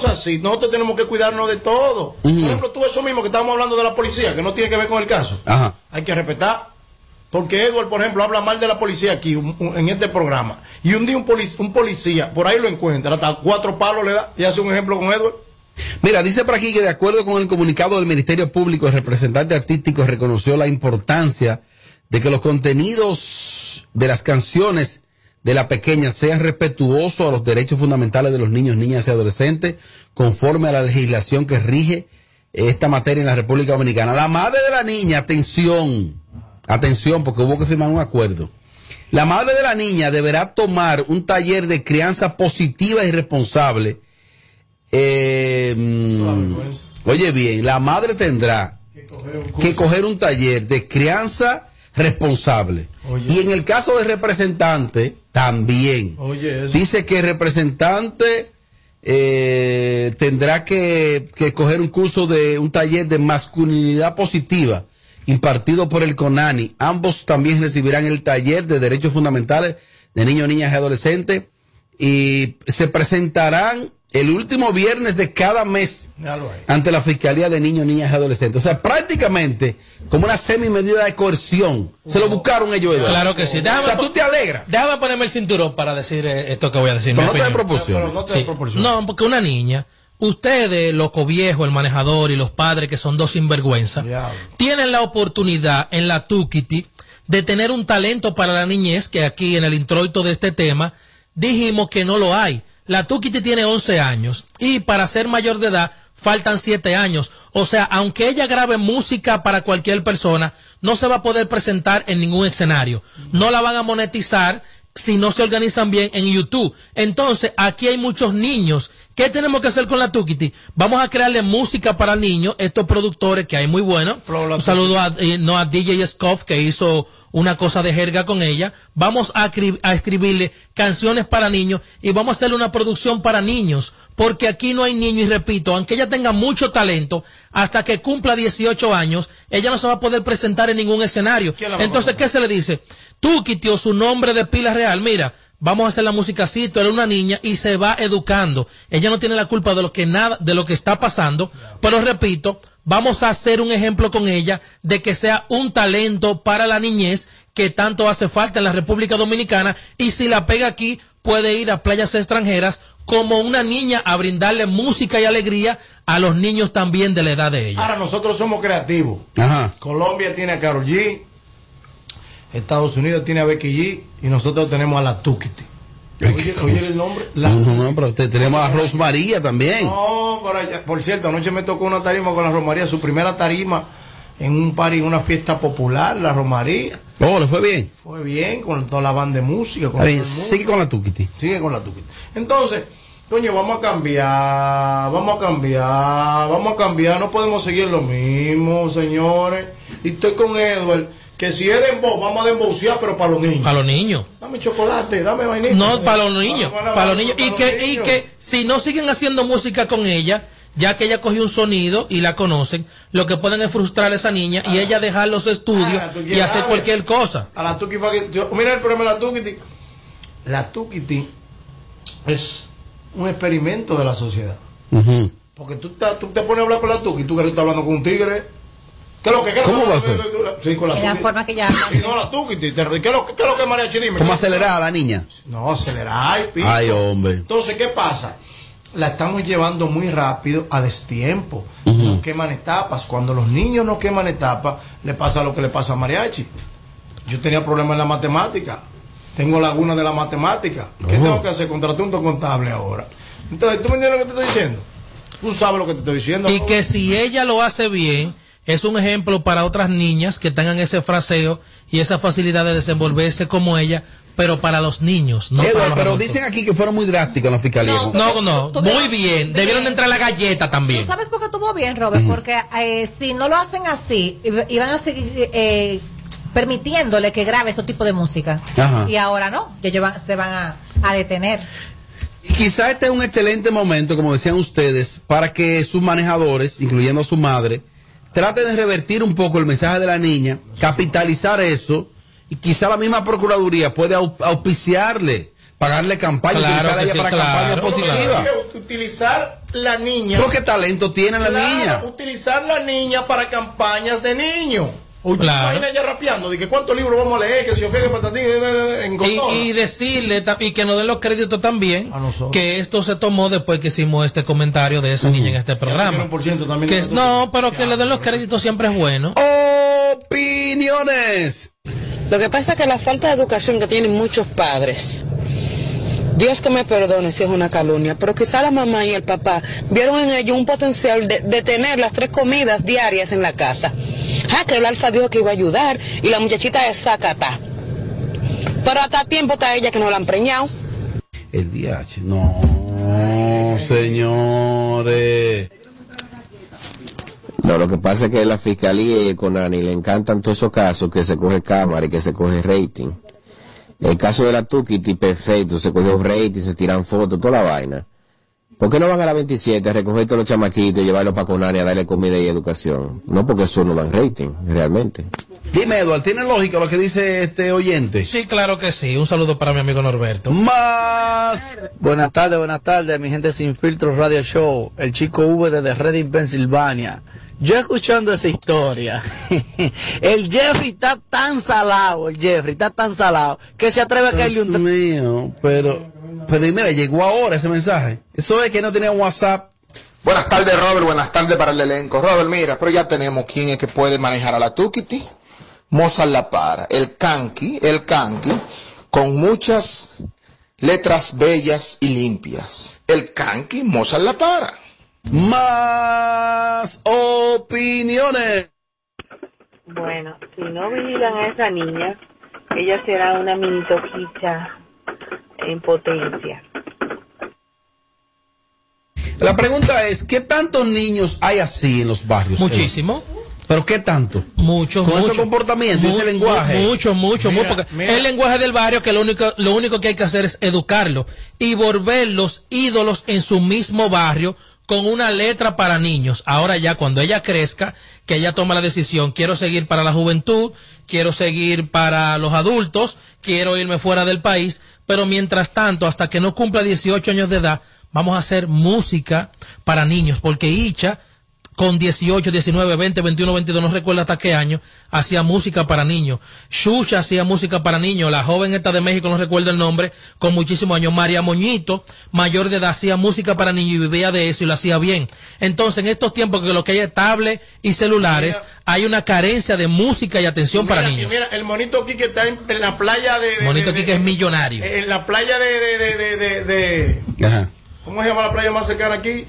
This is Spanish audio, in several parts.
cosas así. Nosotros tenemos que cuidarnos de todo. Por ejemplo, tú eso mismo que estábamos hablando de la policía, que no tiene que ver con el caso. Ajá. Hay que respetar. Porque Edward, por ejemplo, habla mal de la policía aquí un- un- en este programa. Y un día un, polic- un policía, por ahí lo encuentra, hasta cuatro palos le da y hace un ejemplo con Edward. Mira, dice por aquí que de acuerdo con el comunicado del Ministerio Público, el representante artístico reconoció la importancia de que los contenidos de las canciones de la pequeña sean respetuosos a los derechos fundamentales de los niños, niñas y adolescentes, conforme a la legislación que rige esta materia en la República Dominicana. La madre de la niña, atención, atención, porque hubo que firmar un acuerdo. La madre de la niña deberá tomar un taller de crianza positiva y responsable. Eh, mm, oye bien, la madre tendrá que coger un taller de crianza responsable. Y en el caso del representante, también. Oye, eso. Dice que el representante eh, tendrá que, que coger un curso de un taller de masculinidad positiva impartido por el CONANI. Ambos también recibirán el taller de derechos fundamentales de niños, niñas y adolescentes y se presentarán el último viernes de cada mes ante la Fiscalía de Niños, Niñas y Adolescentes. O sea, prácticamente como una semi-medida de coerción. Se lo buscaron ellos. Eduardo. Claro que sí. Déjame o sea, tú te alegras. Déjame ponerme el cinturón para decir eh, esto que voy a decir. Pero no te. Pero no te Sí. No, porque una niña, ustedes, loco viejo, el manejador y los padres que son dos sinvergüenza, tienen la oportunidad en la Tukiti de tener un talento para la niñez, que aquí en el introito de este tema dijimos que no lo hay. La Tukiti tiene 11 años y para ser mayor de edad faltan 7 años. O sea, aunque ella grabe música para cualquier persona, no se va a poder presentar en ningún escenario. No la van a monetizar si no se organizan bien en YouTube. Entonces, aquí hay muchos niños. ¿Qué tenemos que hacer con la Tukiti? Vamos a crearle música para niños, estos productores que hay muy buenos. Un saludo a, eh, no, a DJ Scoff que hizo una cosa de jerga con ella. Vamos a, a escribirle canciones para niños y vamos a hacerle una producción para niños. Porque aquí no hay niños y repito, aunque ella tenga mucho talento, hasta que cumpla 18 años, ella no se va a poder presentar en ningún escenario. ¿Quién la va a Entonces, ¿qué se le dice? Tú, o su nombre de pila real, mira, vamos a hacer la música así, tú eres una niña y se va educando. Ella no tiene la culpa de lo que nada, de lo que está pasando, pero repito, vamos a hacer un ejemplo con ella de que sea un talento para la niñez que tanto hace falta en la República Dominicana y si la pega aquí puede ir a playas extranjeras como una niña a brindarle música y alegría a los niños también de la edad de ella. Ahora nosotros somos creativos. Ajá. Colombia tiene a Karol G, Estados Unidos tiene a Becky G y nosotros tenemos a la Tukiti. Oye, oye el nombre. La- No, no, pero te- tenemos a Rosmaría también. No, por, allá- por cierto, anoche me tocó una tarima con la Romaría, su primera tarima en un party, en una fiesta popular, la Romaría. Oh, le fue bien. Fue bien con toda la banda de música. Con bien, sigue con la Tukiti. Sigue con la Tukiti. Entonces, coño, vamos a cambiar, vamos a cambiar, vamos a cambiar, no podemos seguir lo mismo, señores. Y estoy con Edward, que si es dembow, vamos a dembowcear, pero para los niños. Para los niños. Dame chocolate, dame vainita. No, para los niños, Dame para los niños. Y para que, los y niños. que si no siguen haciendo música con ella, ya que ella cogió un sonido y la conocen, lo que pueden es frustrar a esa niña y ella dejar los estudios Ah, y hacer saber. cualquier cosa. A la Tuki, que- mira el problema de la Tukiti. La Tukiti es un experimento de la sociedad. Ujú. Porque tú, estás- tú te pones a hablar con la Tuki, tú que estás hablando con un tigre. ¿Qué es lo que qué ¿Cómo va a ser? Sí, con la En la forma que habla. Sí, no, la te- ¿Qué es lo, qué es lo que mariachi? Dime. ¿Cómo acelerada la niña? No, acelerar, ay, pico. Ay, hombre. Entonces, ¿qué pasa? La estamos llevando muy rápido a destiempo. No queman etapas. Cuando los niños no queman etapas, le pasa lo que le pasa a Mariachi. Yo tenía problemas en la matemática. Tengo laguna de la matemática. ¿Qué Oh. tengo que hacer? Contraté un contable ahora. Entonces, ¿tú me entiendes lo que te estoy diciendo? Tú sabes lo que te estoy diciendo. Y ¿no? que si ella lo hace bien, es un ejemplo para otras niñas que tengan ese fraseo y esa facilidad de desenvolverse como ella, pero para los niños, no para los pero adultos. dicen aquí que fueron muy drásticos en la fiscalía. No, No, no, muy bien. Debieron de entrar la galleta ¿Tú también. sabes por qué estuvo bien, Robert? Porque eh, si no lo hacen así, iban a seguir eh, permitiéndole que grabe ese tipo de música. Ajá. Y ahora no, que ellos van- se van a, a detener. Quizá este es un excelente momento, como decían ustedes, para que sus manejadores, incluyendo a su madre, traten de revertir un poco el mensaje de la niña, capitalizar eso, y quizá la misma Procuraduría puede au- auspiciarle, pagarle campaña, Claro utilizar ella sí, para claro, campaña positiva. Utilizar la niña. ¿Pero qué talento tiene la Claro, niña? Utilizar la niña para campañas de niños. Oye, Claro. imagina ella rapeando, de que cuántos libros vamos a leer, que si yo qué, que patatín, eh, eh, en Y, y decirle y que nos den los créditos también A nosotros. que esto se tomó después que hicimos este comentario de esa niña en este programa. también Que no, pero que le den los créditos siempre es bueno. Opiniones. Lo que pasa es que la falta de educación que tienen muchos padres, Dios que me perdone si es una calumnia, pero quizá la mamá y el papá vieron en ello un potencial de, de tener las tres comidas diarias en la casa. Ah, que el alfa dijo que iba a ayudar y la muchachita es sacata. Pero hasta tiempo está ella que no la han preñado. El DH. No, señores. No, lo que pasa es que la fiscalía y el CONANI le encantan todos esos casos que se coge cámara y que se coge rating. El caso de la Tukiti, perfecto, se cogió rating, se tiran fotos, toda la vaina. ¿Por qué no van a la 27 a recoger todos los chamaquitos y llevarlos para CONANI a darle comida y educación? No, porque eso no dan rating, realmente. Dime, Eduardo, ¿tiene lógica lo que dice este oyente? Sí, claro que sí. Un saludo para mi amigo Norberto. Más. Buenas tardes, buenas tardes, mi gente sin filtros radio show, el chico V desde Reading, Pensilvania. Yo escuchando esa historia, el Jeffrey está tan salado, el Jeffrey está tan salado, que se atreve a caerle Dios un... mío, pero, pero mira, llegó ahora ese mensaje. Eso es que no tenía WhatsApp. Buenas tardes, Robert. Buenas tardes para el elenco. Robert, mira, pero ya tenemos quién es que puede manejar a la Tukiti. Mozart La Para. El Kanki, el Kanki, con muchas letras bellas y limpias. El Kanki, Mozart La Para. Más opiniones. Bueno, si no vigilan a esa niña, ella será una mini toquicha en potencia. La pregunta es, ¿qué tantos niños hay así en los barrios? Muchísimo. ¿Pero qué tanto? Muchos, Con ese muchos. comportamiento, ese Mu- lenguaje. mu- Mucho, mucho, Mira, mucho. porque mira. El lenguaje del barrio que lo único, lo único que hay que hacer es educarlo y volverlos ídolos en su mismo barrio con una letra para niños. Ahora ya cuando ella crezca, que ella toma la decisión, quiero seguir para la juventud, quiero seguir para los adultos, quiero irme fuera del país, pero mientras tanto, hasta que no cumpla 18 años de edad, vamos a hacer música para niños, porque Icha con 18, 19, 20, 21, 22, no recuerdo hasta qué año, hacía música para niños. Xuxa hacía música para niños. La joven esta de México, no recuerdo el nombre, con muchísimos años. María Moñito, mayor de edad, hacía música para niños y vivía de eso y lo hacía bien. Entonces, en estos tiempos que lo que hay es tablet y celulares, Mira. hay una carencia de música y atención para Mira, niños. Mira, el monito Quique está en, en la playa de. de- Monito de- Quique es millonario. En la playa de. de, de, de, de- de- Ajá. ¿Cómo se llama la playa más cercana aquí?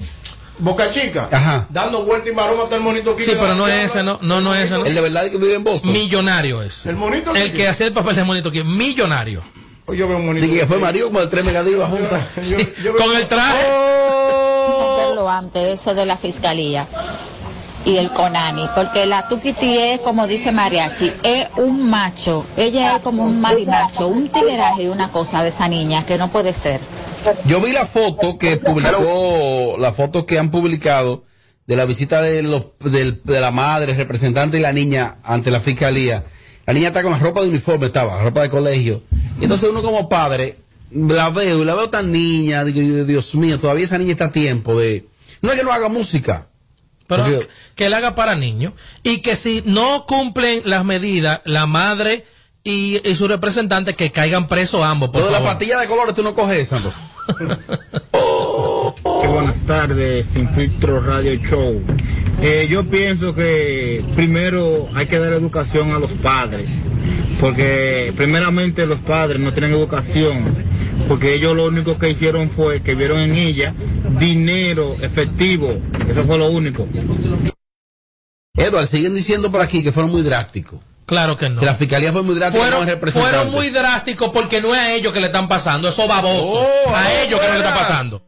Boca Chica. Ajá. Dando vuelta y maroma está el monito Quique. Sí, pero no ¿Qué es ese, no, no, no es ese, no. ¿El de verdad que vive en Boston? Millonario es. El monito El que hacía el papel de monito Quique, millonario. Oye, Yo veo un monito. Dije que fue como de tres megadivas juntas. Con el traje. hacerlo antes, eso de la fiscalía y el CONANI, porque la Tukiti es, como dice Mariachi, es un macho, ella es como un marinacho, un tigueraje y una cosa de esa niña que no puede ser. Yo vi la foto que publicó, la foto que han publicado de la visita de, los, del- de la madre, representante y la niña ante la fiscalía. La niña está con la ropa de uniforme, estaba, la ropa de colegio. Y entonces uno como padre, la veo y la veo tan niña, digo, Dios mío, todavía esa niña está a tiempo de... No es que no haga música. Pero Porque- que él haga para niños y que si no cumplen las medidas, la madre y, y su representante que caigan presos ambos. Por Lo de la favor. pastilla de colores tú no coges, Santos. buenas tardes, Sin Filtro Radio Show. Eh, yo pienso que primero hay que dar educación a los padres, porque primeramente los padres no tienen educación, porque ellos lo único que hicieron fue que vieron en ella dinero efectivo, eso fue lo único. Edward, siguen diciendo por aquí que fueron muy drásticos. Claro que no. Que la fiscalía fue muy drástica Fueron, fueron muy drásticos porque no es a ellos que le están pasando, eso baboso. Oh, a ellos que no le está pasando.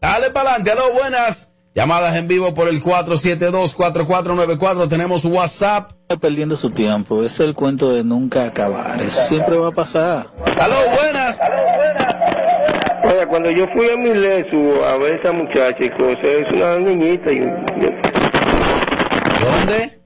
Dale para adelante, aló, buenas. Llamadas en vivo por el 472-4494. Tenemos WhatsApp. Perdiendo su tiempo, es el cuento de nunca acabar, eso siempre va a pasar. Aló, buenas. Oye, cuando yo fui a mi lesu a ver a esa muchacha y cosas, es una niñita y ¿Dónde?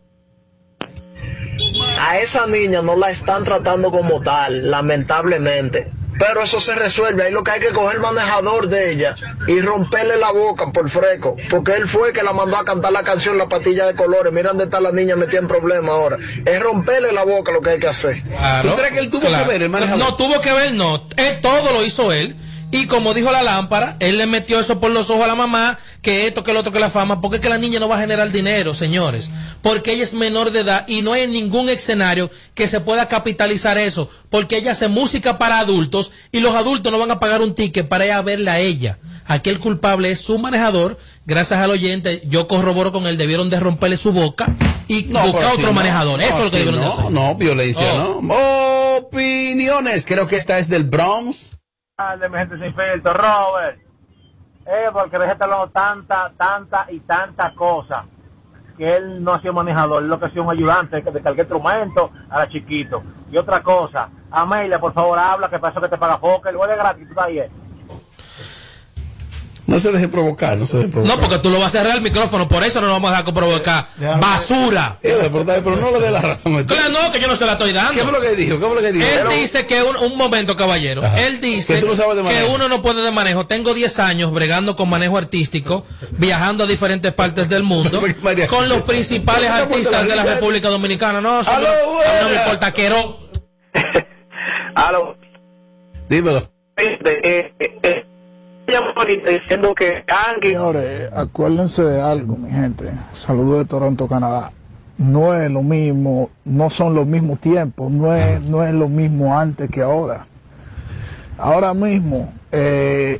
A esa niña no la están tratando como tal, lamentablemente. Pero eso se resuelve. Ahí lo que hay que coger el manejador de ella y romperle la boca por freco. Porque él fue que la mandó a cantar la canción La Patilla de Colores. Mira dónde está la niña metida en problemas ahora. Es romperle la boca lo que hay que hacer. Claro. ¿Tú crees que él tuvo Claro. que ver el manejador? No, tuvo que ver, no. Él, todo lo hizo él. Y como dijo la lámpara, él le metió eso por los ojos a la mamá, que esto, que lo otro, que la fama, porque es que la niña no va a generar dinero, señores. Porque ella es menor de edad y no hay ningún escenario que se pueda capitalizar eso, porque ella hace música para adultos y los adultos no van a pagar un ticket para ir a verla a ella. Aquí el culpable es su manejador. Gracias al oyente, yo corroboro con él, debieron de romperle su boca y No, buscar otro manejador. No, eso es lo que debieron de no, hacer. No, violencia, Oh. ¿no? Opiniones. Creo que esta es del Bronx. De mi gente sin filtro, Robert. Eh, porque estar hablando tanta, tanta y tanta cosa. Que él no ha sido manejador, él lo que ha sido un ayudante de cualquier instrumento, ahora chiquito. Y otra cosa, Amelia, por favor, habla, que eso que te paga Fokker, o de gratis, tú ahí. Eh. No se deje provocar, no se deje provocar. No, porque tú lo vas a cerrar el micrófono, por eso no lo vamos a dejar provocar. Basura. Eh, de pero no le dé la razón. a usted. Claro, no, que yo no se la estoy dando. ¿Qué fue lo que dijo? ¿Qué fue lo que dijo? Él Pero- dice que un, un momento, caballero. Ajá. Él dice Que tú no sabes de que manejo. uno no puede de manejo. Tengo 10 años bregando con manejo artístico, viajando a diferentes partes del mundo, María. con los principales ¿Por qué te pones artistas la de la? República Dominicana. No, señor, no me importa, quiero. Aló. Dímelo. Eh, eh, eh, llamo ahorita diciendo que Señores, acuérdense de algo, mi gente. Saludos de Toronto, Canadá. No es lo mismo, no son los mismos tiempos, no es, no es lo mismo antes que ahora. Ahora mismo, eh,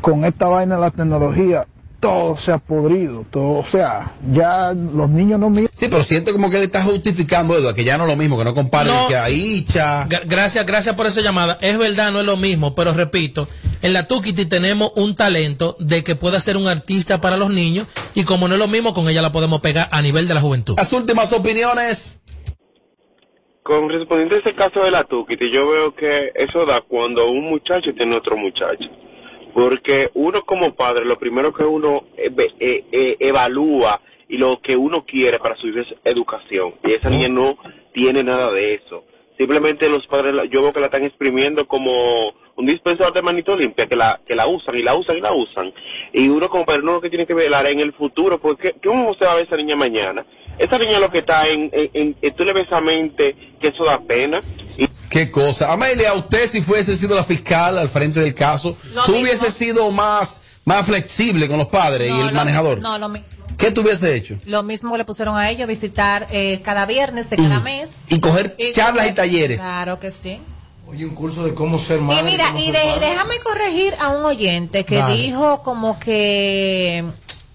con esta vaina de la tecnología, todo se ha podrido, todo, o sea, ya los niños no miran. Sí, pero siento como que él está justificando, Eduardo, que ya no es lo mismo, que no compare No. que ahí, cha. Gra- Gracias, gracias por esa llamada. Es verdad, no es lo mismo, pero repito, en la Tukiti tenemos un talento de que pueda ser un artista para los niños y como no es lo mismo, con ella la podemos pegar a nivel de la juventud. Las últimas opiniones. Con respondiente a ese caso de la Tukiti, yo veo que eso da cuando un muchacho tiene otro muchacho. Porque uno como padre, lo primero que uno eh, eh, eh, evalúa y lo que uno quiere para su hija es educación. Y esa niña no tiene nada de eso. Simplemente los padres, yo veo que la están exprimiendo como un dispensador de manito limpia, que la, que la usan y la usan y la usan. Y uno como padre no lo que tiene que velar en el futuro, porque ¿cómo se va a ver esa niña mañana? Esa niña lo que está en, en, en- tú le ves a mente que eso da pena. Y Qué cosa. Amelia, usted si fuese sido la fiscal al frente del caso, Lo tú mismo. hubiese sido más, más flexible con los padres y el lo- manejador. No, lo mismo. ¿Qué tú hubiese hecho? Lo mismo le pusieron a ellos, visitar eh, cada viernes de cada mes. Y coger charlas y talleres. Claro que sí. Oye, un curso de cómo ser Y madre. mira, y de- padre. déjame corregir a un oyente que Dale. dijo como que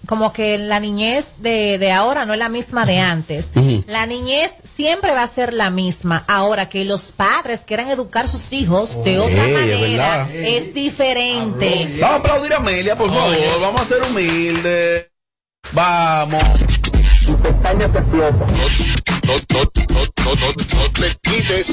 como que la niñez de, de ahora no es la misma de antes. La niñez siempre va a ser la misma. Ahora que los padres quieran educar a sus hijos de otra manera es diferente. Vamos a aplaudir a Amelia, por favor. Vamos a ser humildes. Vamos. Tu pestaña te explota. No, no, no, no, no, no te quites.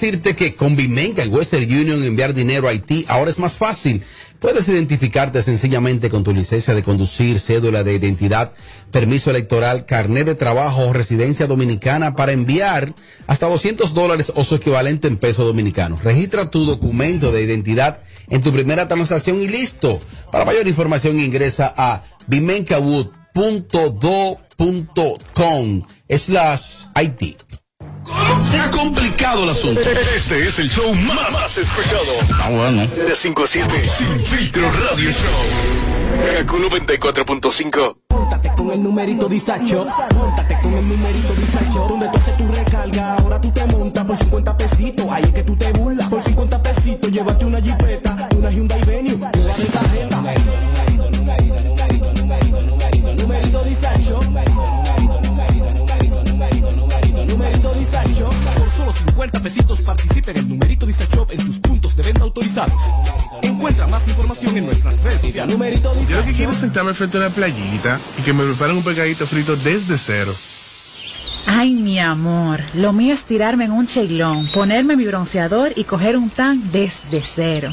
decirte que con Bimenca y Western Union enviar dinero a Haití ahora es más fácil. Puedes identificarte sencillamente con tu licencia de conducir, cédula de identidad, permiso electoral, carnet de trabajo o residencia dominicana para enviar hasta 200 dólares o su equivalente en pesos dominicanos. Registra tu documento de identidad en tu primera transacción y listo. Para mayor información ingresa a bimencawood.do.com slash IT. Se ha complicado el asunto. Este es el show más, más escuchado. Ah, bueno. De 5 a 7. Sin filtro radio show. Kaku 94.5. Móntate con el numerito disacho. Móntate con el numerito disacho. Donde tú haces tu recarga, ahora tú te montas por 50 pesitos. Ahí es que tú te burlas. Por 50 pesitos, llévate una jipeta, 50 pesitos participa en numerito disacho en tus puntos de venta autorizados. Encuentra más información en nuestras redes sociales. Numerito Yo lo que quiero es sentarme frente a una playita y que me preparen un pegadito frito desde cero. Ay, mi amor, lo mío es tirarme en un cheilón, ponerme mi bronceador y coger un tan desde cero.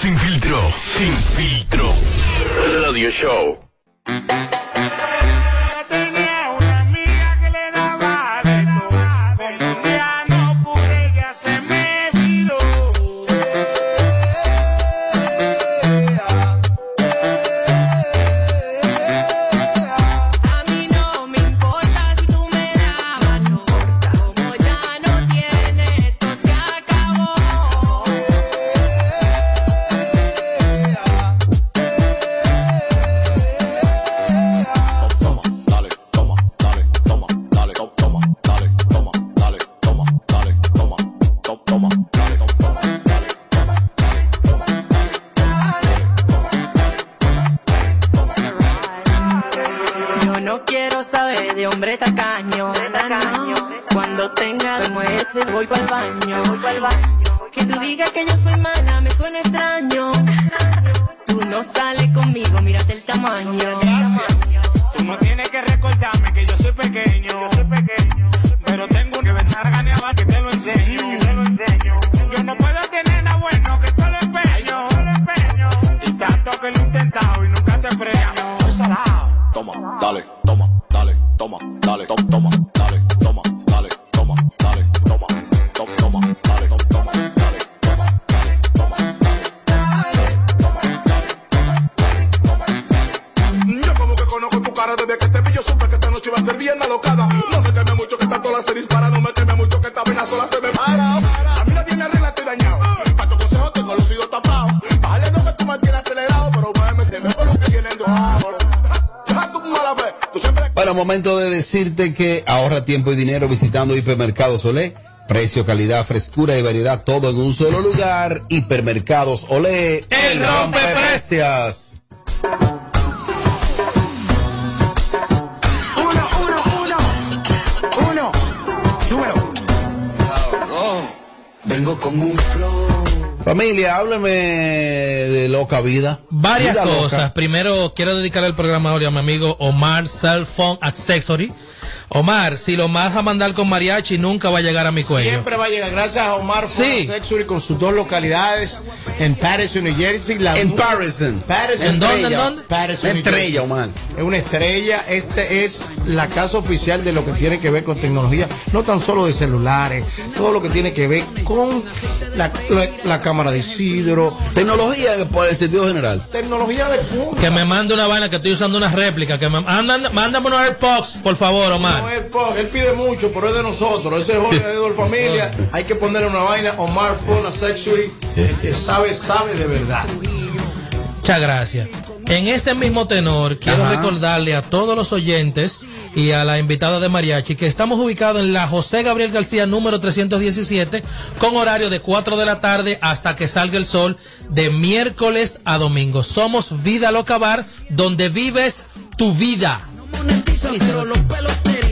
Sin filtro. Sin filtro. Radio show. Conmigo, mírate el tamaño. Tú no tienes que recordarme que yo soy pequeño. Decirte que ahorra tiempo y dinero visitando Hipermercados Olé. Precio, calidad, frescura y variedad, todo en un solo lugar. Hipermercados Olé. El rompe precios. Uno, uno, uno. Uno. Súbelo. Vengo con un flow. Familia, hábleme de loca vida. Varias Vida loca. cosas. Primero, quiero dedicar el programa a mi amigo Omar Cell Phone Accessory. Omar, si lo vas a mandar con mariachi, nunca va a llegar a mi cuello. Siempre va a llegar. Gracias a Omar Sí. Sexury con sus dos localidades en Patterson, New Jersey. La En Patterson. Patterson. ¿En dónde, en Estrella. dónde? Patterson, Una estrella, Omar. Es una estrella. Este es la casa oficial de lo que tiene que ver con tecnología. No tan solo de celulares. Todo lo que tiene que ver con la, la- la cámara de Isidro. Tecnología por el sentido general. Tecnología de punta. Que me mande una vaina que estoy usando una réplica. Que me mandan, mándame unos AirPods, por favor, Omar. No, él, pide mucho, pero es de nosotros. Ese es Jorge de Edward Familia. Hay que ponerle una vaina. Omar Fona Sexury. El que sabe, sabe de verdad. Muchas gracias. En ese mismo tenor, quiero Ajá. recordarle a todos los oyentes y a la invitada de Mariachi que estamos ubicados en la José Gabriel García número 317 con horario de 4 de la tarde hasta que salga el sol de miércoles a domingo. Somos Vida Loca Bar, donde vives tu vida. pero los pelos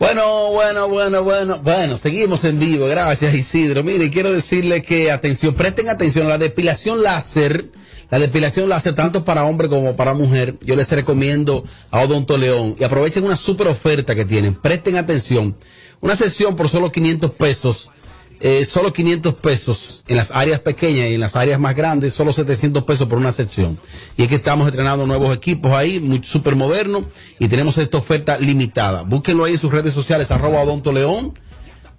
Bueno, bueno, bueno, bueno, bueno, seguimos en vivo, gracias Isidro. Mire, quiero decirle que atención, presten atención, la depilación láser, la depilación láser tanto para hombre como para mujer, yo les recomiendo a Odonto León. Y aprovechen una super oferta que tienen, presten atención, una sesión por solo 500 pesos, eh, solo 500 pesos en las áreas pequeñas y en las áreas más grandes, solo 700 pesos por una sección. Y es que estamos estrenando nuevos equipos ahí, muy súper modernos, y tenemos esta oferta limitada. Búsquenlo ahí en sus redes sociales, arroba Odonto León,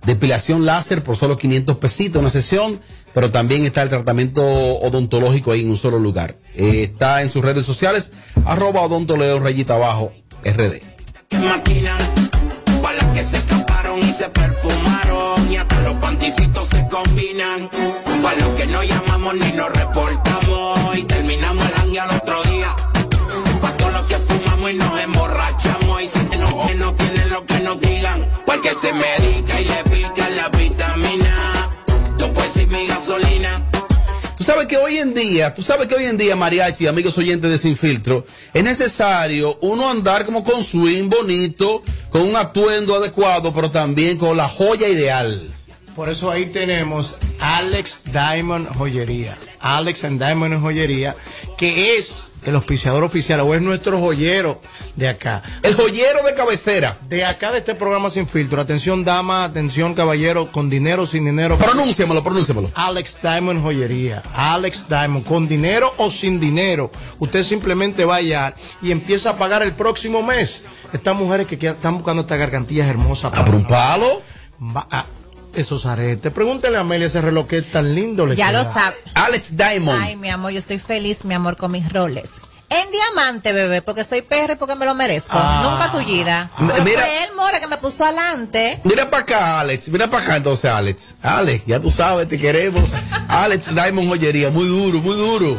depilación láser por solo 500 pesitos una sesión, pero también está el tratamiento odontológico ahí en un solo lugar. Eh, está en sus redes sociales, arroba Odonto León, rayita abajo, RD. para que se escaparon y se perfumaron hasta los panticitos se combinan. Para los que no llamamos ni nos reportamos. Y terminamos el hangue al otro día. Para todos los que fumamos y nos emborrachamos. Y si que no, que no tienen lo que nos digan. Porque se medica y le pica la vitamina. Tú puedes ser mi gasolina. Tú sabes que hoy en día, tú sabes que hoy en día, mariachi, amigos oyentes de Sin Filtro, es necesario uno andar como con swing bonito, con un atuendo adecuado, pero también con la joya ideal. Por eso ahí tenemos Alex Diamond Joyería. Alex and Diamond Joyería, que es el auspiciador oficial o es nuestro joyero de acá. El joyero de cabecera. De acá de este programa sin filtro. Atención dama, atención caballero, con dinero, sin dinero. Pronúnciamelo, pronúnciamelo. Alex Diamond Joyería. Alex Diamond, con dinero o sin dinero. Usted simplemente vaya y empieza a pagar el próximo mes. Estas mujeres que están buscando estas gargantillas hermosas. ¿A por un palo? Va- a- esos aretes. Pregúntele a Amelia ese reloj que es tan lindo le Ya lo sabe. Alex Diamond. Ay, mi amor, yo estoy feliz, mi amor, con mis roles. En diamante, bebé, porque soy perra y porque me lo merezco. Ah. Nunca tullida. Pero mira- fue él, Mora, que me puso adelante. Mira para acá, Alex. Mira para acá entonces, Alex. Alex, ya tú sabes, te queremos. Alex Diamond Joyería, muy duro, muy duro.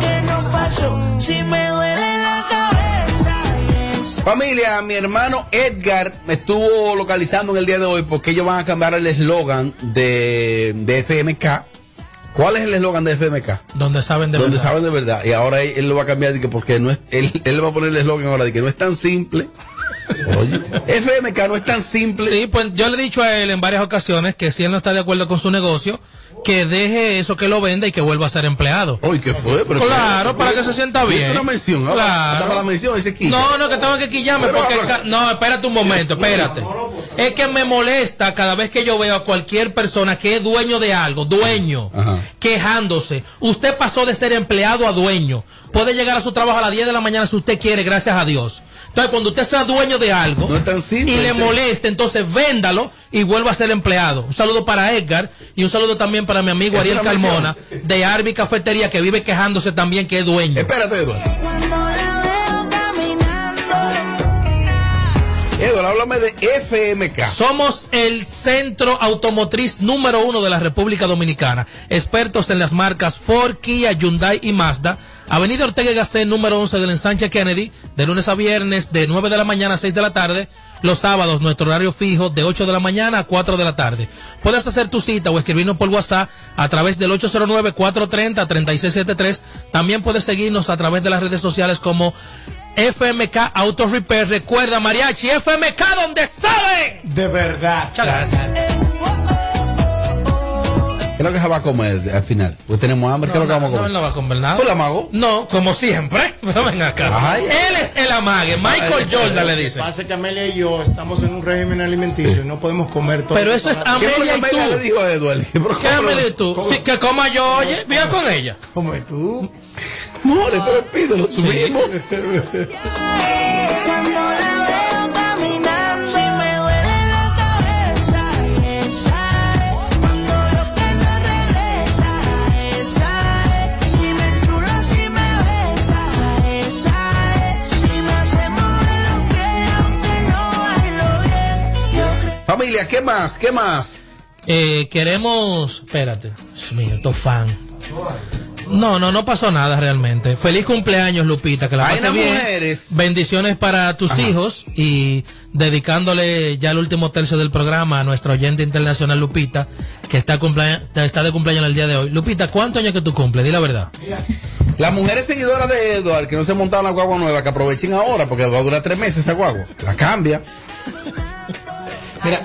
que no pasó si me duele la cabeza Familia, mi hermano Edgar me estuvo localizando en el día de hoy porque ellos van a cambiar el eslogan de, de FMK. ¿Cuál es el eslogan de FMK? Donde saben de Donde verdad. saben de verdad. Y ahora él, él lo va a cambiar porque no es, él, él va a poner el eslogan ahora de que no es tan simple. Oye, FMK no es tan simple. Sí, pues yo le he dicho a él en varias ocasiones que si él no está de acuerdo con su negocio, que deje eso, que lo venda y que vuelva a ser empleado. Uy, ¿qué fue? Pero claro, para que se sienta ¿Viste bien. una mención? Claro. hasta para la mención quilla. No, no, que tengo que quillarme porque... habla. No, espérate un momento, espérate. Es que me molesta cada vez que yo veo a cualquier persona que es dueño de algo, dueño, quejándose. Usted pasó de ser empleado a dueño. Puede llegar a su trabajo a las 10 de la mañana si usted quiere, gracias a Dios. Entonces, cuando usted sea dueño de algo y le sí. moleste, entonces véndalo y vuelva a ser empleado. Un saludo para Edgar y un saludo también para mi amigo Es Ariel. Carmona de Arby Cafetería que vive quejándose también que es dueño. Espérate, Eduardo. Eduardo, háblame de FMK. Somos el centro automotriz número uno de la República Dominicana. Expertos en las marcas Ford, Kia, Hyundai y Mazda. Avenida Ortega y Gasset, número 11 del ensanche Kennedy, de lunes a viernes, de 9 de la mañana a 6 de la tarde. Los sábados, nuestro horario fijo, de 8 de la mañana a 4 de la tarde. Puedes hacer tu cita o escribirnos por WhatsApp a través del 809-430-3673. También puedes seguirnos a través de las redes sociales como FMK Auto Repair. Recuerda, Mariachi, FMK, donde sabe. De verdad. Muchas gracias. ¿Qué es lo que se va a comer al final? Pues tenemos hambre, ¿qué es lo que vamos a No, comer? él no va a comer nada. ¿Tú la amago? No, como siempre. Pero ven acá. Ay, él es el amague. Michael Jordan le dice. Pasa que Amelia y yo estamos en un régimen alimenticio y no podemos comer todo. Pero eso es Para- ¿Qué Amelia y Amelia tú. le dijo a Eduardo? ¿Qué Amelia y tú? Sí, que coma yo, oye, viva con ella. Como tú. More, pero pídelo tú mismo. Familia, ¿qué más? ¿Qué más? Eh, queremos. Espérate. Dios mío, estos fan. No, no, no pasó nada realmente. Feliz cumpleaños, Lupita, que la Hay pase unas bien. mujeres. Bendiciones para tus hijos y dedicándole ya el último tercio del programa a nuestra oyente internacional Lupita, que está, de cumpleaños el día de hoy. Lupita, ¿cuántos años que tú cumples? Di la verdad. Las mujeres seguidoras de Eduardo que no se montaron la guagua nueva, que aprovechen ahora, porque va a durar tres meses esa guagua. La cambia. Mira,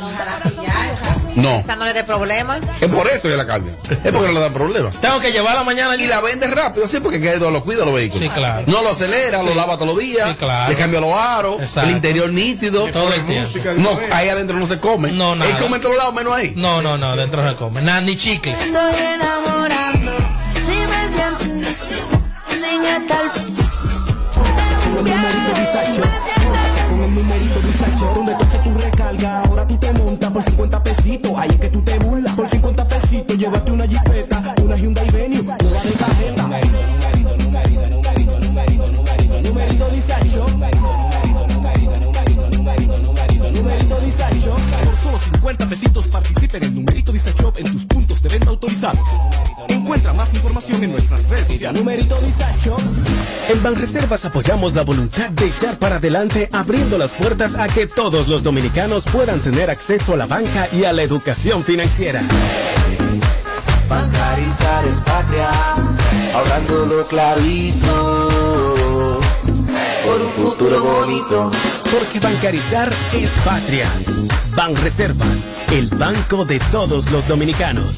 no. Esa no le dé problema. Es por eso que la cambia. Es porque no le da problema. Tengo que llevarla mañana. Y la vende rápido, sí, porque lo cuida los vehículos. Sí, claro. No lo acelera, lo lava todos los días. Sí, claro. Le cambia los aros. Exacto. El interior nítido. Todo el tiempo. No, ahí adentro no se come. No, nada. Él come en todos lados, menos ahí. No, no, no, dentro se come. Nada, ni chicle. estoy enamorando Si me siento sin estar Con el numerito Disacho, con el numerito Disacho, donde tú ahora tú te montas por 50 pesitos, ahí es que tú te burlas, por 50 pesitos, llévate una jipeta, una Hyundai Venue, nueva de tarjeta. Numerito, numerito, numerito, numerito, numerito, numerito, numerito Disacho. Numerito Disacho. Por solo 50 pesitos participa en numerito Disacho en tus puntos de venta autorizados. Encuentra más información en nuestras redes sociales. Numerito Disacho. En Banreservas apoyamos la voluntad de echar para adelante, abriendo las puertas a que todos los dominicanos puedan tener acceso a la banca y a la educación financiera. Bancarizar es patria, ahorrando los clavitos por un futuro bonito. Porque bancarizar es patria. Banreservas, el banco de todos los dominicanos.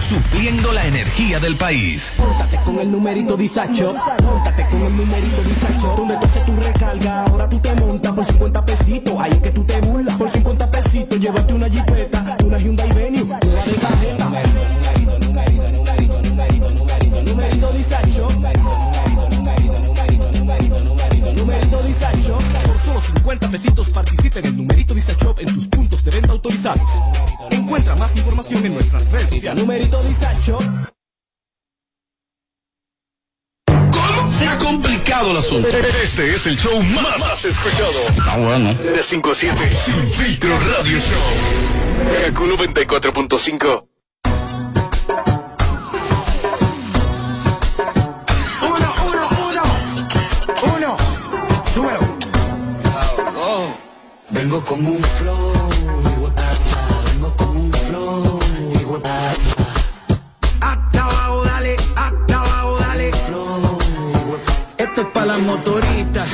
Supliendo la energía del país. Móntate con el numerito Disacho. Móntate con el numerito Disacho. Donde tú haces tu recarga, ahora tú te montas por 50 pesitos. Ahí es que tú te burlas. Por 50 pesitos, llévate una jipeta, una Hyundai Venue, nueva de tarjeta. Numerito, numerito, numerito, numerito, numerito, numerito, Disacho. Numerito Disacho. Por solo 50 pesitos participa en el numerito Disacho en tus de venta autorizados. Encuentra más información en nuestras redes sociales. Numerito Disacho. Se ha complicado el asunto. Este es el show más, más escuchado. Ah, bueno. De 5 a 7, Sin Filtro Radio Show. Kaku 94.5. Uno, uno, uno. Uno. Súbelo. Vengo con un flow, Esto es para las motoritas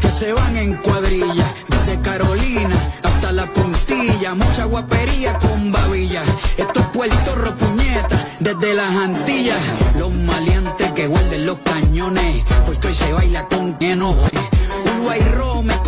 que se van en cuadrilla. Desde Carolina hasta la puntilla. Mucha guapería con babilla. Esto es Puerto Ropuñeta desde las Antillas. Los maleantes que guarden los cañones. Porque hoy se baila con enojo. Uruguay Rome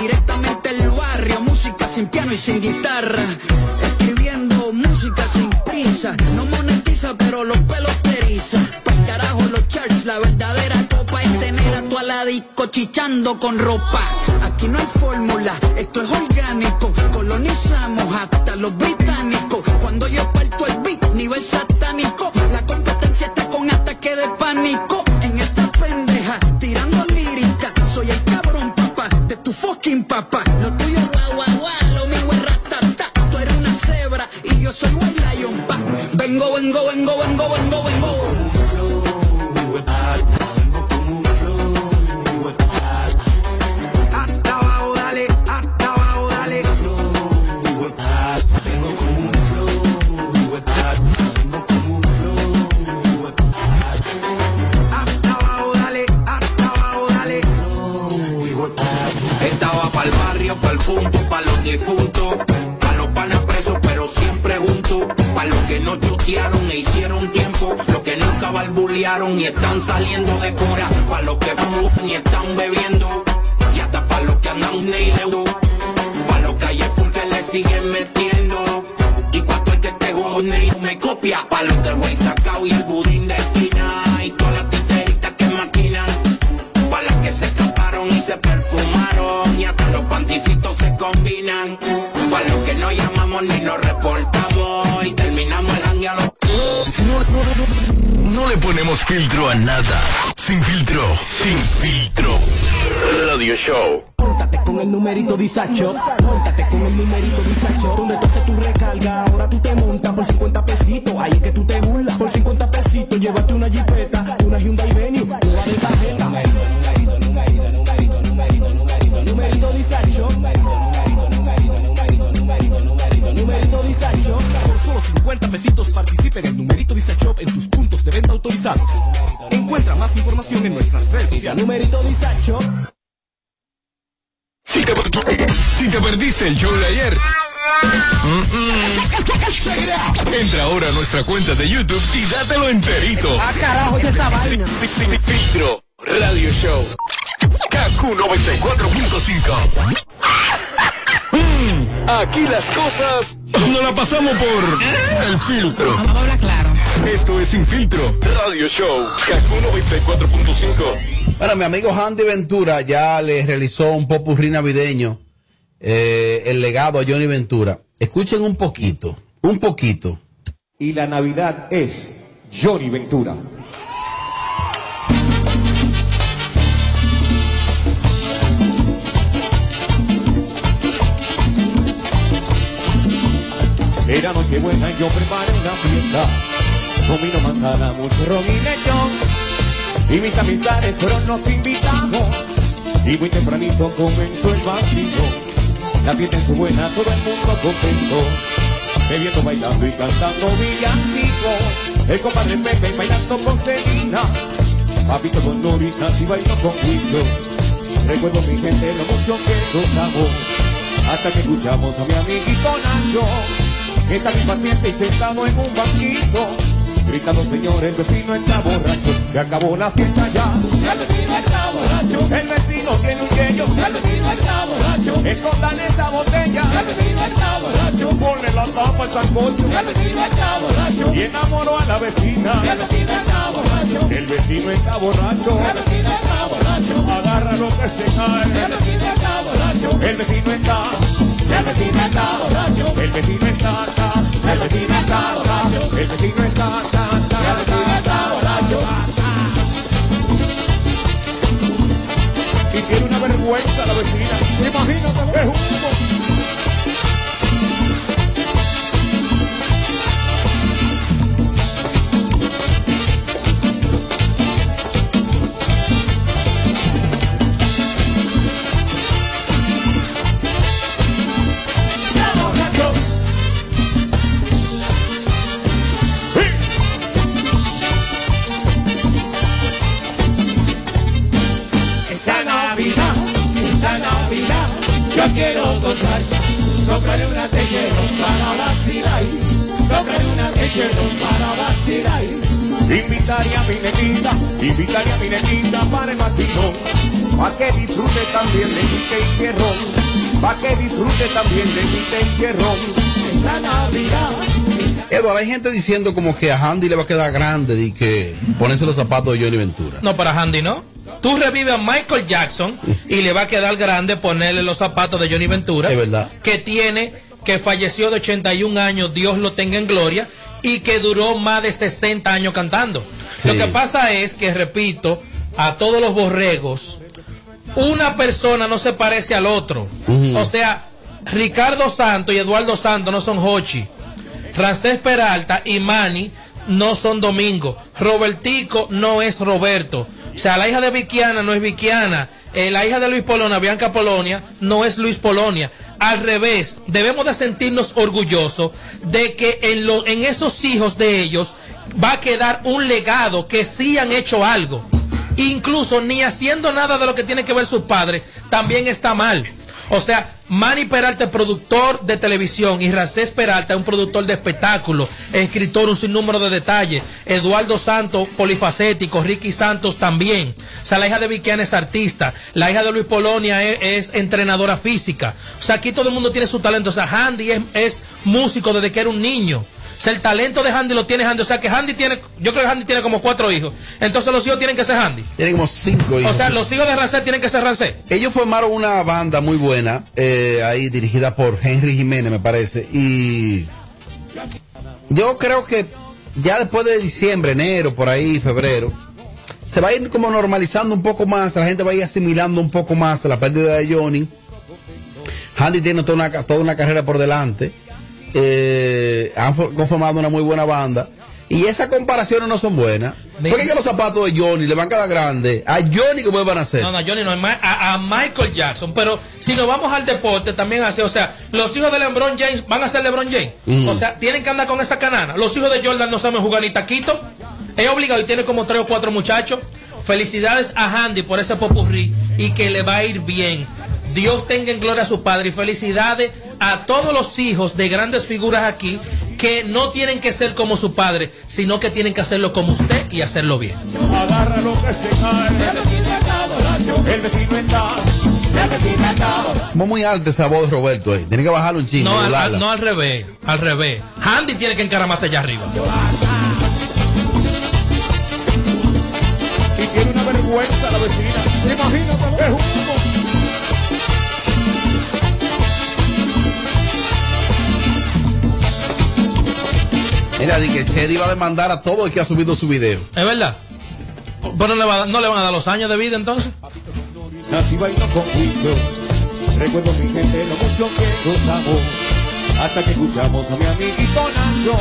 directamente el barrio, música sin piano y sin guitarra. Escribiendo música sin prisa, no monetiza pero los pelos te eriza. Pa'l carajo los charts, la verdadera copa es tener a tu aladico chichando con ropa. Aquí no hay fórmula, esto es orgánico. Colonizamos hasta los británicos. Cuando yo parto el beat, nivel satánico. La competencia está con ataque de pánico. Y están saliendo de cora, pa' los que fuman y están bebiendo, y hasta pa' los que andan neileu, pa' los calles full que le siguen metiendo, y pa' todo el que te jode y me copia, pa' los del güey sacao y el budín de ponemos filtro a nada. Sin filtro, sin filtro. Radio Show. Móntate con el numerito disacho. Móntate con el numerito disacho. Donde tú haces tu recarga, ahora tú te montas por 50 pesitos. Ahí es que tú te burlas. Por 50 pesitos, llévate una jipeta, una Hyundai Venue, una de tarjeta. Numerito, numerito, numerito, numerito, numerito, numerito, disacho. Numerito, disacho. Por solo 50 pesitos participa en numerito disacho en tus Encuentra más información en nuestras redes sociales. Numerito disacho. Si te, si te perdiste el show de ayer. Entra ahora a nuestra cuenta de YouTube y dátelo enterito. Ah, carajo, es esa vaina. Filtro, Radio Show. KQ 94.5. Mm, Aquí las cosas no la pasamos por el filtro. Esto es Sin Filtro, Radio Show, KQ 94.5. Bueno, mi amigo Andy Ventura ya le realizó un popurrí navideño, eh, el legado a Johnny Ventura. Escuchen un poquito, un poquito. Y la Navidad es Johnny Ventura. Era noche buena y yo preparé una fiesta. Comino manzana, mucho y lechón. Y mis amistades fueron los invitados. Y muy tempranito comenzó el vacío. La fiesta en su buena, todo el mundo contento. Bebiendo, bailando y cantando villancicos. El compadre Pepe bailando con Celina. Papito con Norisas y bailó con Guido. Recuerdo mi gente lo mucho que gozamos. Hasta que escuchamos a mi amiguito Nacho. Que está y sentado en un banquito. Gritando, señor, el vecino está borracho. Que acabó la fiesta ya. El vecino está borracho. El vecino tiene un quello. El vecino está borracho. Escondan esa botella. El vecino está borracho. Ponle la tapa al sancocho. El vecino está borracho. Y enamoró a la vecina. El vecino está borracho. El vecino está borracho. El vecino está borracho. Agarra lo que se cae. El vecino está borracho. El vecino está. El vecino está borracho. El vecino está. ta, El vecino está. El vecino está. El está. Y tiene una vergüenza la vecina. Imagínate que humo. Cómprale una techero para vacilar. Cómprale una techero para vacilar. Invitaré a mi negrita, invitaré a mi negrita para el vacilón. Pa' que disfrute también de mi tequerrón. Pa' que disfrute también de mi tequerrón. Esta Navidad. Eduardo, hay gente diciendo como que a Handy le va a quedar grande y que ponerse los zapatos de Johnny Ventura. No, para Handy no. Tú revives a Michael Jackson y le va a quedar grande ponerle los zapatos de Johnny Ventura. Es verdad. Que tiene, que falleció de 81 años, Dios lo tenga en gloria, y que duró más de 60 años cantando. Lo que pasa es que, repito, a todos los borregos, una persona no se parece al otro. O sea, Ricardo Santos y Eduardo Santos no son Hochi. Rancés Peralta y Manny no son Domingo. Robertico no es Roberto. O sea, la hija de Viquiana no es Viquiana. Eh, la hija de Luis Polonia, Bianca Polonia, no es Luis Polonia. Al revés, debemos de sentirnos orgullosos de que en, lo- en esos hijos de ellos va a quedar un legado que sí han hecho algo. Incluso ni haciendo nada de lo que tiene que ver sus padres, también está mal. O sea, Manny Peralta es productor de televisión y Racés Peralta es un productor de espectáculos, escritor, un sinnúmero de detalles. Eduardo Santos, polifacético, Ricky Santos también. O sea, la hija de Viquiana es artista, la hija de Luis Polonia es, es entrenadora física. O sea, aquí todo el mundo tiene su talento. O sea, Handy es, es músico desde que era un niño. O sea, el talento de Handy lo tiene Handy. O sea, que Handy tiene, yo creo que Handy tiene como cuatro hijos. Entonces los hijos tienen que ser Handy. Tiene como cinco hijos. O sea, los hijos de Rancés tienen que ser Rancés. Ellos formaron una banda muy buena, eh, ahí dirigida por Henry Jiménez, me parece. Y yo creo que ya después de diciembre, enero, por ahí, febrero, se va a ir como normalizando un poco más, la gente va a ir asimilando un poco más la pérdida de Johnny. Handy tiene toda una, toda una carrera por delante. Eh, han fo- conformado una muy buena banda. Y esas comparaciones no son buenas. ¿Por qué que los zapatos de Johnny le van a quedar grandes? A Johnny, ¿cómo van a hacer? No, no, Johnny no, a, a Michael Jackson. Pero si nos vamos al deporte, también así. O sea, los hijos de LeBron James van a ser LeBron James. Mm. O sea, tienen que andar con esa canana. Los hijos de Jordan no saben jugar ni taquito. Es obligado y tiene como tres o cuatro muchachos. Felicidades a Handy por ese popurrí y que le va a ir bien. Dios tenga en gloria a su padre y felicidades a todos los hijos de grandes figuras aquí que no tienen que ser como su padre, sino que tienen que hacerlo como usted y hacerlo bien. Agarra lo que se cae. El vecino está borracho. El vecino está. El vecino está borracho. Como muy alta esa voz Roberto ahí. Tiene que bajarlo un chingo. No al, doblarla. al- no al revés, al revés. Handy tiene que encaramarse allá arriba. Y tiene una vergüenza la vecina. Imagínate, es humo. Mira, di que Chedi va a demandar a todo el que ha subido su video. ¿Es verdad? Pero no le, va no le van a dar los años de vida entonces. Nací bailando con Guido. Recuerdo mi gente lo mucho que gozamos. Hasta que escuchamos a mi amiguito Nacho.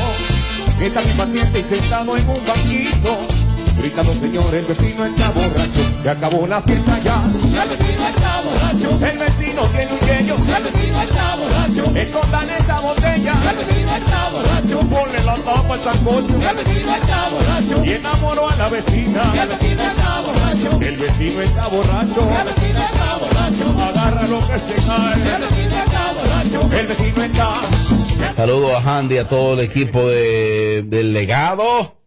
Está mi paciente y sentado en un banquito. Gritando, señor, el vecino está borracho. Que acabó la fiesta ya. El vecino está borracho. El vecino tiene un genio. El vecino está borracho. Escondan esa botella. El vecino está borracho. Ponle la tapa al sancocho. El vecino está borracho. Y enamoró a la vecina. El vecino está borracho. El vecino está borracho. El vecino está borracho. Agarra lo que se cae. El vecino está borracho. El vecino está. Saludo a Handy, a todo el equipo de, del legado.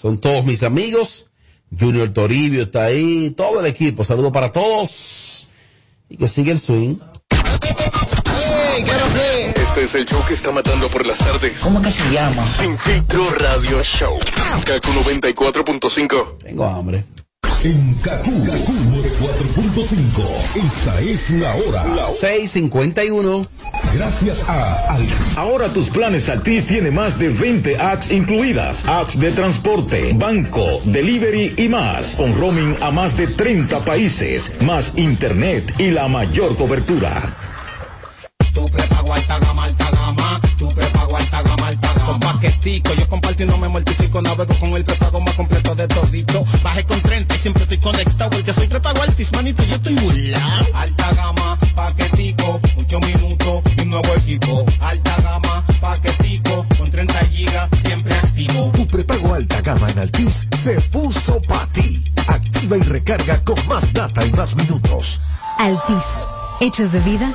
Son todos mis amigos. Junior Toribio está ahí. Todo el equipo. Saludo para todos. Y que sigue el swing. Este es el show que está matando por las tardes. ¿Cómo que se llama? Sin filtro radio show. Kaku 94.5. Tengo hambre. En Kaku, Kaku 4.5. Esta es la hora. 651. Gracias a Al. Ahora tus planes Altis tiene más de 20 apps incluidas. Apps de transporte, banco, delivery y más. Con roaming a más de 30 países, más internet y la mayor cobertura. Tu prepago alta gama, alta gama. Tu prepago Con paquetico, yo comparto y no me mortifico. Navego con el prepago más completo de todito. Bajé con 30 y siempre estoy conectado. Porque soy prepago altis, manito, yo estoy burlado. Alta gama, paquetico, 8 minutos y un nuevo equipo. Alta gama, paquetico, con 30 gigas, siempre activo. Tu prepago alta gama en Altis se puso para ti. Activa y recarga con más data y más minutos. Altis, hechos de vida,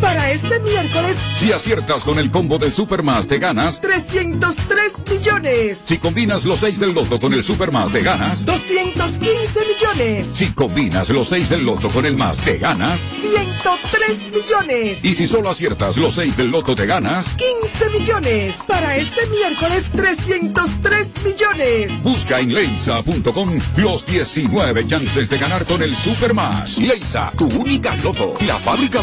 Para este miércoles, Si aciertas con el combo de Supermas, te ganas. 303 millones. Si combinas los 6 del loto con el Supermas, te ganas. 215 millones. Si combinas los 6 del loto con el más, te ganas. 103 millones. Y si solo aciertas los 6 del loto, te ganas. 15 millones. Para este miércoles, 303 millones. Busca en leisa.com los 19 chances de ganar con el Supermas. Leisa, tu única loto. La fábrica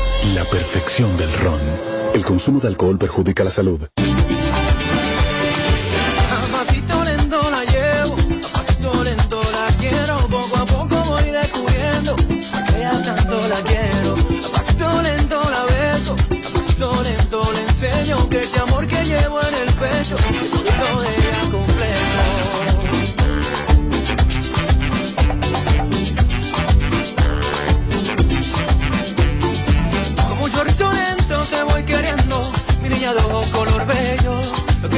la perfección del ron. El consumo de alcohol perjudica la salud. Tanto la quiero. Lento la beso, le enseño este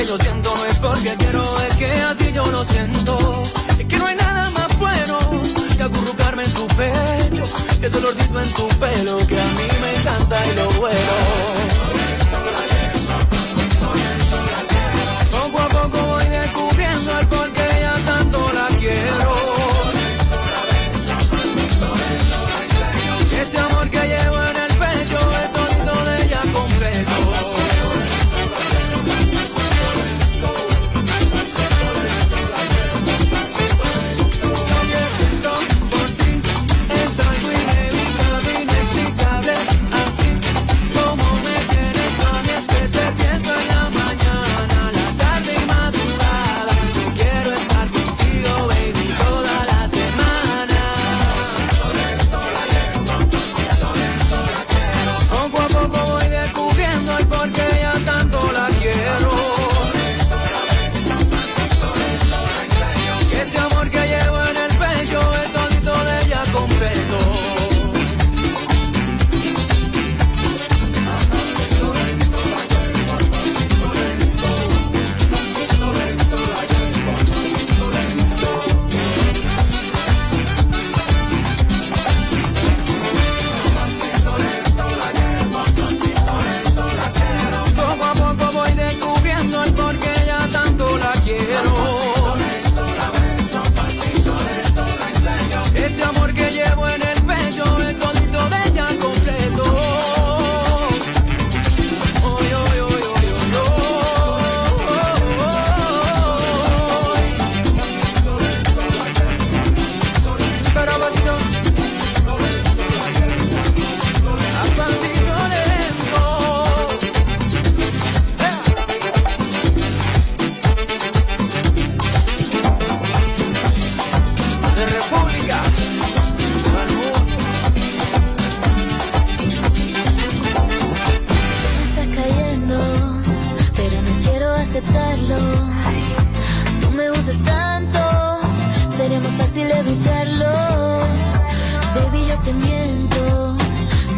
que yo siento no es porque quiero, es que así yo lo siento. Es que no hay nada más bueno que acurrucarme en tu pecho, que ese olorcito en tu pelo, que a mí me encanta y lo bueno.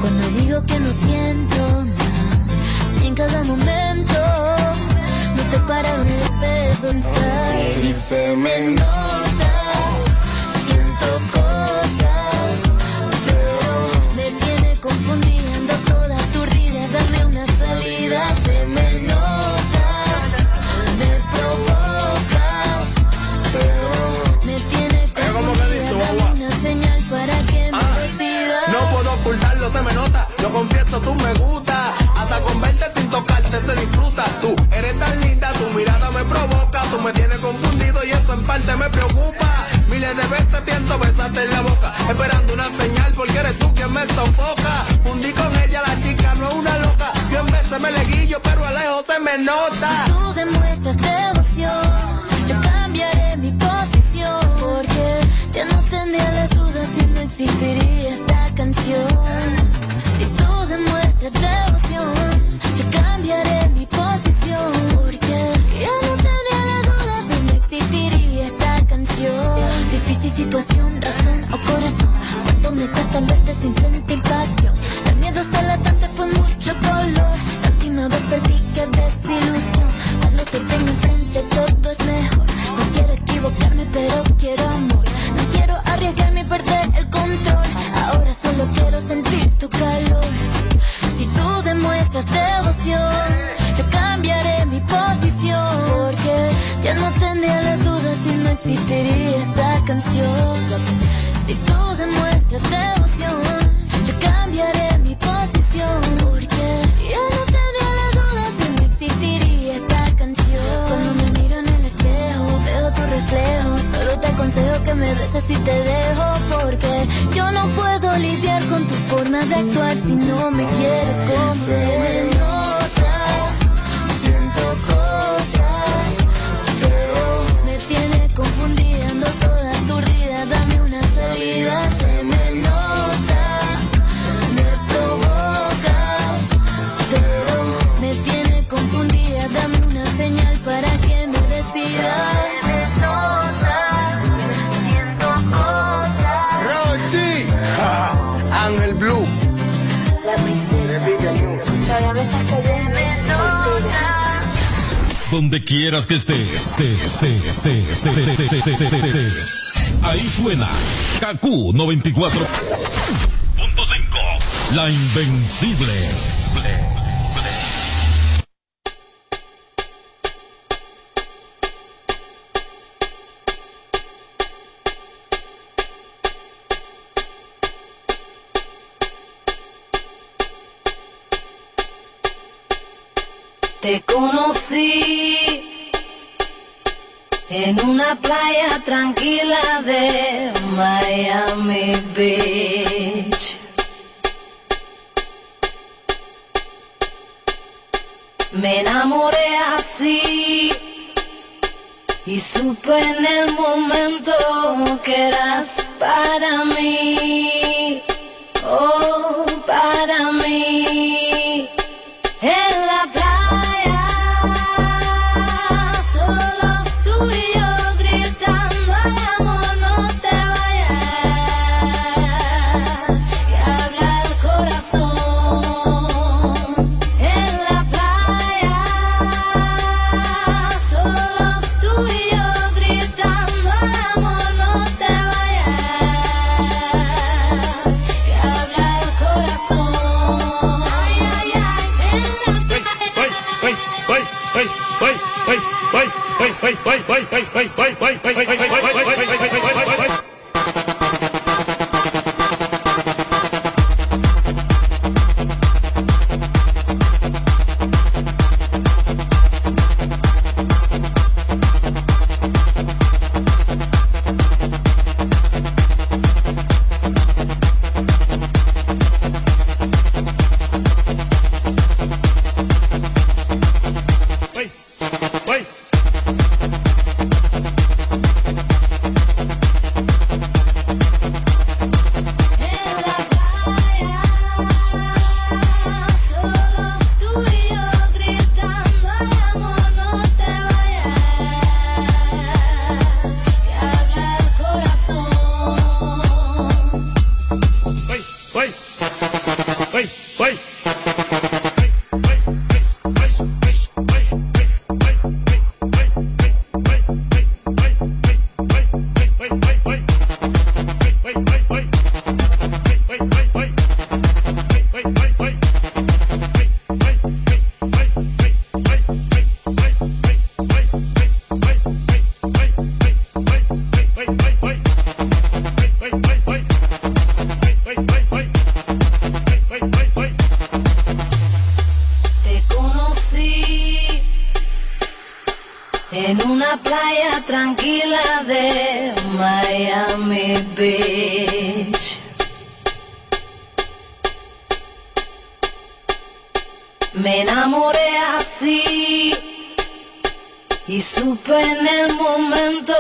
Cuando digo que no siento nada. Si en cada momento no te para de pensar y se me nota. Siento cosas, pero me tiene confundida, ando toda aturdida. Dame una salida, eso tú me gusta. Hasta con verte sin tocarte se disfruta. Tú eres tan linda, tu mirada me provoca. Tú me tienes confundido y eso en parte me preocupa. Miles de veces pienso besarte en la boca. Esperando una señal porque eres tú quien me sofoca. Fundí con ella, la chica no es una loca. Yo en veces me leguillo, pero a lejos se me nota. Tú demuestras devoción, yo cambiaré mi posición porque ya no tendría dudas si no existiría esta canción. Demuestras devoción, yo cambiaré mi posición porque ya no tendría dudas si no existiría esta canción. Difícil situación, razón o corazón, cuánto me cuesta verte sin sentir pasión. Si existiría esta canción. Si tú demuestras devoción, yo cambiaré mi posición. Porque ya no tendría las dudas si no existiría esta canción. Cuando me miro en el espejo, veo tu reflejo. Solo te aconsejo que me beses y te dejo. Porque yo no puedo lidiar con tu forma de actuar si no me quieres como donde quieras que estés. Ahí suena KQ 94.5, la invencible. Te conocí en una playa tranquila de Miami Beach. Me enamoré así y supe en el momento que eras para mí, oh, para mí. en una playa tranquila de Miami Beach. Me enamoré así y supe en el momento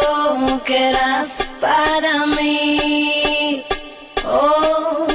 que eras para mí. Oh.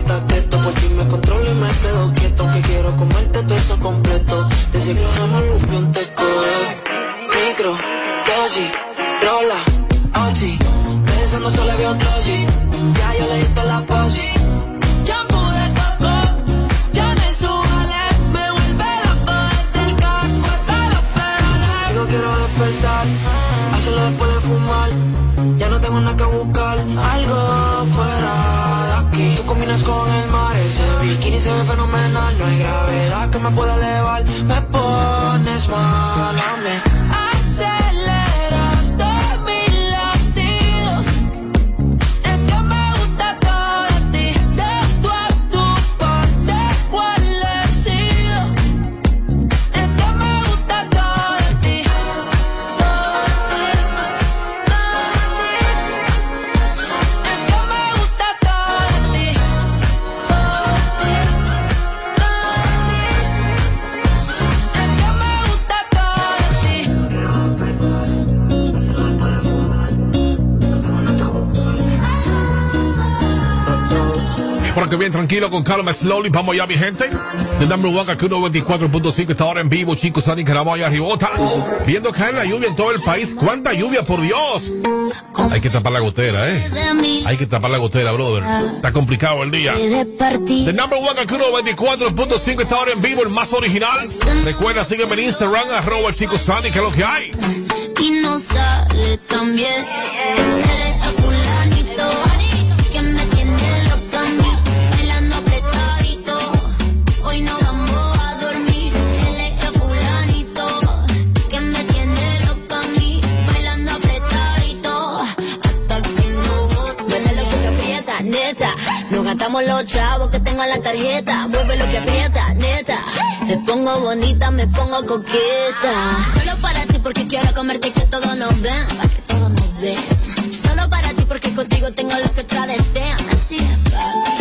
dieta keto Por si me controlo y me quedo quieto Que quiero comerte todo eso completo. Que con calma, slowly. Vamos ya, mi gente. El number one, aquí 94.5 está ahora en vivo, chicos. Sani Caraboya Ribota. Viendo caer la lluvia en todo el país. ¿Cuánta lluvia, por Dios? Hay que tapar la gotera, ¿eh? Hay que tapar la gotera, brother. Está complicado el día. The number one, aquí 94.5 está ahora en vivo, el más original. Recuerda, sígueme en Instagram, arroba el chico Sandy, que es lo que hay. y no sale tan gastamos los chavos que tengo en la tarjeta. Mueve lo que aprieta, neta. Me pongo bonita, me pongo coqueta. Solo para ti porque quiero comerte que todos nos ven. Que todos nos ven. Solo para ti porque contigo tengo lo que otras desean. Así es, papi.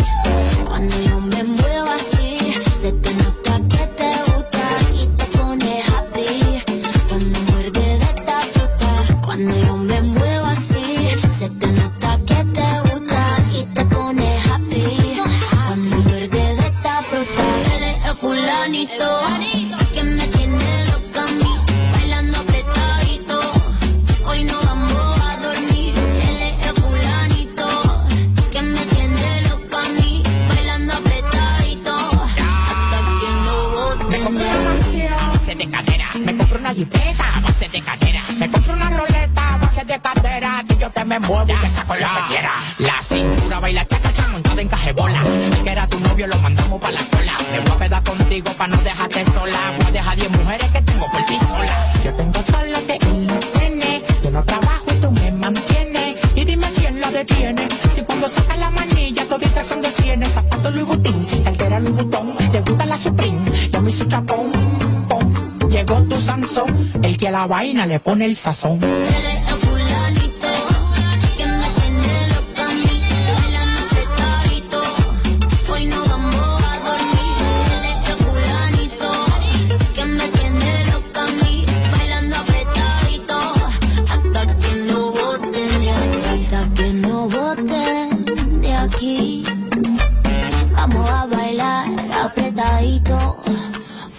La vaina le pone el sazón.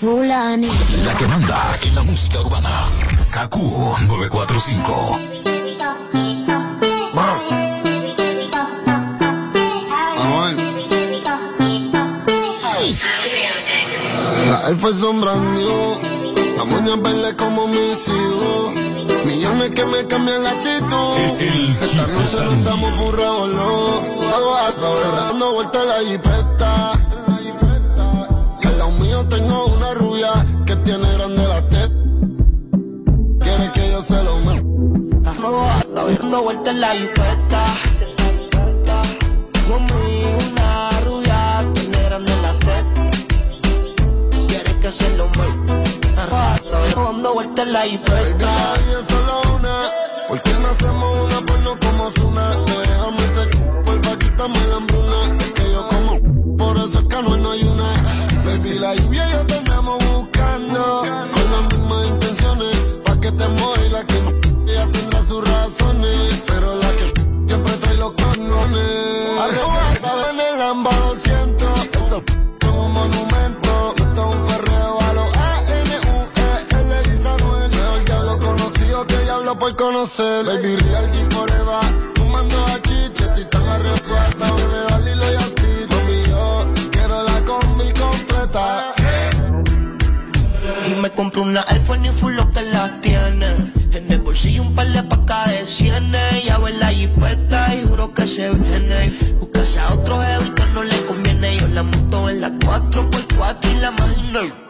Fulani. La que manda en la música urbana. KQ 945. La él fue sombrando, la moña verde como mis hijos. Millones que me cambian la actitud. Esta noche no estamos burrados, no. Dando vuelta la jipeta. Al lado mío tengo rubia que tiene grande la teta. Quiere que yo se lo me. Dando vueltas en la jipeta. Conmigo una rubia tiene grande la teta. Quiere que se lo me. Dando vueltas en la es solo una. ¿Por qué no hacemos una porno como Zuna? Déjame ese porfa, quítame la hambruna. Es que yo como, por eso es que no hay una. Baby, la lluvia y yo te andamos buscando. Con las mismas intenciones, pa' que te y la que ella tendrá sus razones. Pero la que siempre trae los condones. Arrebatada en el Lamba 200. Eso es un monumento. Esto es un perreo a los A-N-U-E-L. Dice Anuel. Mejor diablo conocido que diablo por conocer. Baby, real G forever. Fumando a chiche, estoy tan arrebatado. Compré una iPhone y full lo que las tiene. En el bolsillo un par de pacas de cienes. Ya en la jipeta y juro que se viene. Buscase a otro jevito no le conviene. Yo la monto en la 4x4 y la imagino.